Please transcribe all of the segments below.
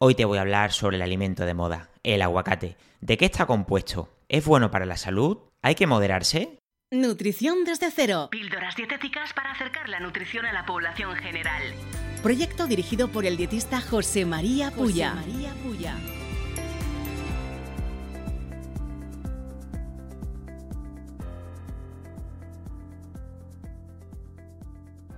Hoy te voy a hablar sobre el alimento de moda, el aguacate. ¿De qué está compuesto? ¿Es bueno para la salud? ¿Hay que moderarse? Nutrición desde cero. Píldoras dietéticas para acercar la nutrición a la población general. Proyecto dirigido por el dietista José María Puya. José María Puya.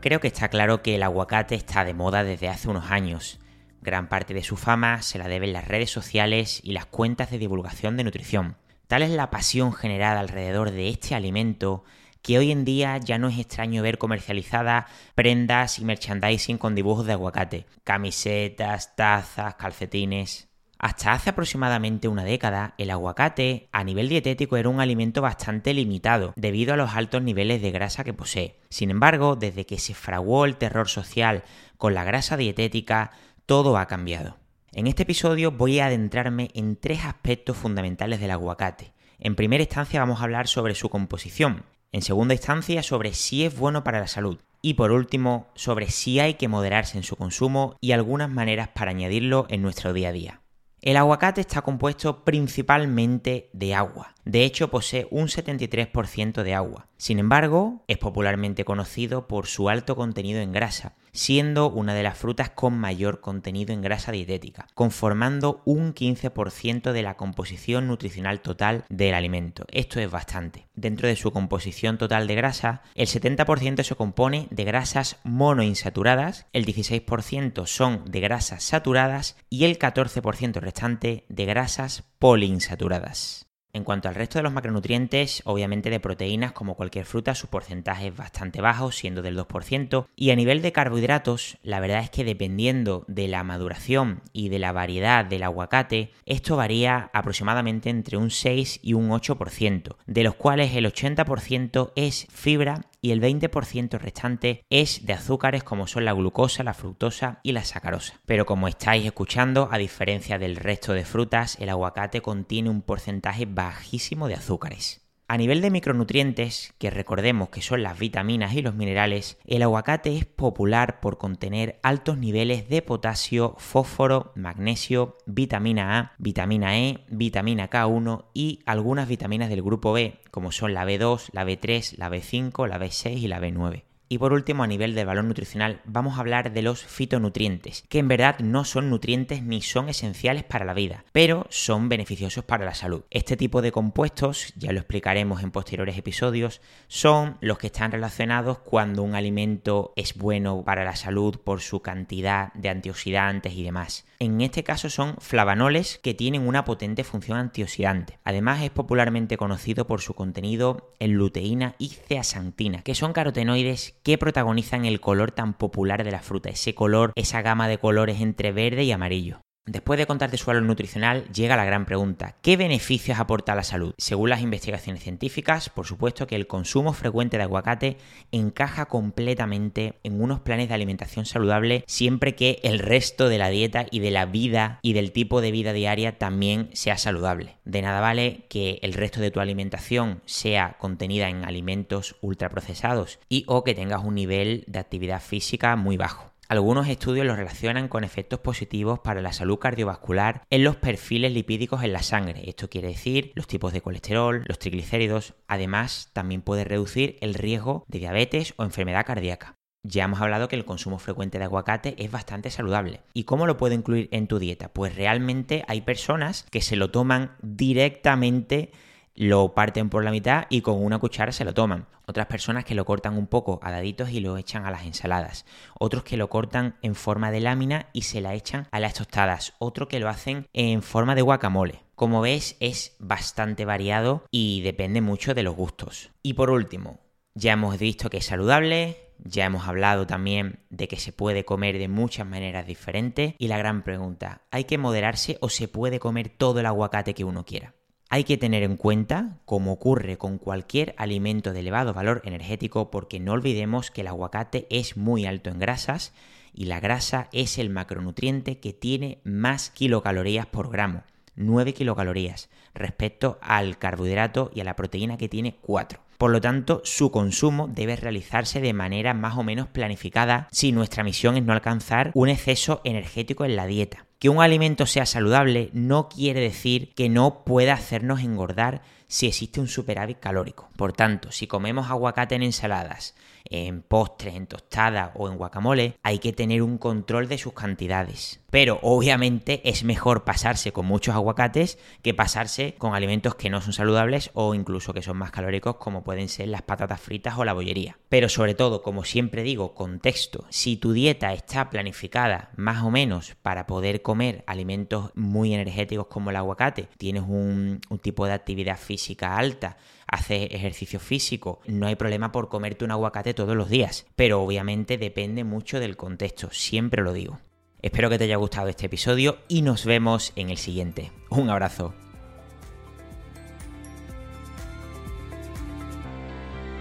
Creo que está claro que el aguacate está de moda desde hace unos años. Gran parte de su fama se la deben las redes sociales y las cuentas de divulgación de nutrición. Tal es la pasión generada alrededor de este alimento que hoy en día ya no es extraño ver comercializadas prendas y merchandising con dibujos de aguacate, camisetas, tazas, calcetines. Hasta hace aproximadamente una década, el aguacate a nivel dietético era un alimento bastante limitado debido a los altos niveles de grasa que posee. Sin embargo, desde que se fraguó el terror social con la grasa dietética, todo ha cambiado. En este episodio voy a adentrarme en tres aspectos fundamentales del aguacate. En primera instancia vamos a hablar sobre su composición, en segunda instancia sobre si es bueno para la salud y por último sobre si hay que moderarse en su consumo y algunas maneras para añadirlo en nuestro día a día. El aguacate está compuesto principalmente de agua. De hecho, posee un 73% de agua. Sin embargo, es popularmente conocido por su alto contenido en grasa, siendo una de las frutas con mayor contenido en grasa dietética, conformando un 15% de la composición nutricional total del alimento. Esto es bastante. Dentro de su composición total de grasa, el 70% se compone de grasas monoinsaturadas, el 16% son de grasas saturadas y el 14% restante de grasas poliinsaturadas. En cuanto al resto de los macronutrientes, obviamente de proteínas, como cualquier fruta, su porcentaje es bastante bajo, siendo del 2%. Y a nivel de carbohidratos, la verdad es que dependiendo de la maduración y de la variedad del aguacate, esto varía aproximadamente entre un 6 y un 8%, de los cuales el 80% es fibra y el 20% restante es de azúcares como son la glucosa, la fructosa y la sacarosa. Pero como estáis escuchando, a diferencia del resto de frutas, el aguacate contiene un porcentaje bajísimo de azúcares. A nivel de micronutrientes, que recordemos que son las vitaminas y los minerales, el aguacate es popular por contener altos niveles de potasio, fósforo, magnesio, vitamina A, vitamina E, vitamina K1 y algunas vitaminas del grupo B, como son la B2, la B3, la B5, la B6 y la B9. Y por último, a nivel del valor nutricional, vamos a hablar de los fitonutrientes, que en verdad no son nutrientes ni son esenciales para la vida, pero son beneficiosos para la salud. Este tipo de compuestos, ya lo explicaremos en posteriores episodios, son los que están relacionados cuando un alimento es bueno para la salud por su cantidad de antioxidantes y demás. En este caso son flavanoles que tienen una potente función antioxidante. Además es popularmente conocido por su contenido en luteína y zeaxantina, que son carotenoides que protagonizan el color tan popular de la fruta, ese color, esa gama de colores entre verde y amarillo. Después de contarte su valor nutricional, llega la gran pregunta, ¿qué beneficios aporta a la salud? Según las investigaciones científicas, por supuesto que el consumo frecuente de aguacate encaja completamente en unos planes de alimentación saludable siempre que el resto de la dieta y de la vida y del tipo de vida diaria también sea saludable. De nada vale que el resto de tu alimentación sea contenida en alimentos ultraprocesados y o que tengas un nivel de actividad física muy bajo. Algunos estudios lo relacionan con efectos positivos para la salud cardiovascular en los perfiles lipídicos en la sangre. Esto quiere decir los tipos de colesterol, los triglicéridos. Además, también puede reducir el riesgo de diabetes o enfermedad cardíaca. Ya hemos hablado que el consumo frecuente de aguacate es bastante saludable. ¿Y cómo lo puedo incluir en tu dieta? Pues realmente hay personas que se lo toman directamente lo parten por la mitad y con una cuchara se lo toman. Otras personas que lo cortan un poco a daditos y lo echan a las ensaladas. Otros que lo cortan en forma de lámina y se la echan a las tostadas. Otro que lo hacen en forma de guacamole. Como ves es bastante variado y depende mucho de los gustos. Y por último, ya hemos visto que es saludable, ya hemos hablado también de que se puede comer de muchas maneras diferentes y la gran pregunta, ¿hay que moderarse o se puede comer todo el aguacate que uno quiera? Hay que tener en cuenta, como ocurre con cualquier alimento de elevado valor energético, porque no olvidemos que el aguacate es muy alto en grasas y la grasa es el macronutriente que tiene más kilocalorías por gramo, 9 kilocalorías, respecto al carbohidrato y a la proteína que tiene 4. Por lo tanto, su consumo debe realizarse de manera más o menos planificada si nuestra misión es no alcanzar un exceso energético en la dieta. Que un alimento sea saludable no quiere decir que no pueda hacernos engordar si existe un superávit calórico. Por tanto, si comemos aguacate en ensaladas, en postres, en tostadas o en guacamole, hay que tener un control de sus cantidades. Pero obviamente es mejor pasarse con muchos aguacates que pasarse con alimentos que no son saludables o incluso que son más calóricos como pueden ser las patatas fritas o la bollería. Pero sobre todo, como siempre digo, contexto. Si tu dieta está planificada más o menos para poder comer alimentos muy energéticos como el aguacate, tienes un, un tipo de actividad física alta, haces ejercicio físico, no hay problema por comerte un aguacate todos los días, pero obviamente depende mucho del contexto, siempre lo digo. Espero que te haya gustado este episodio y nos vemos en el siguiente. Un abrazo.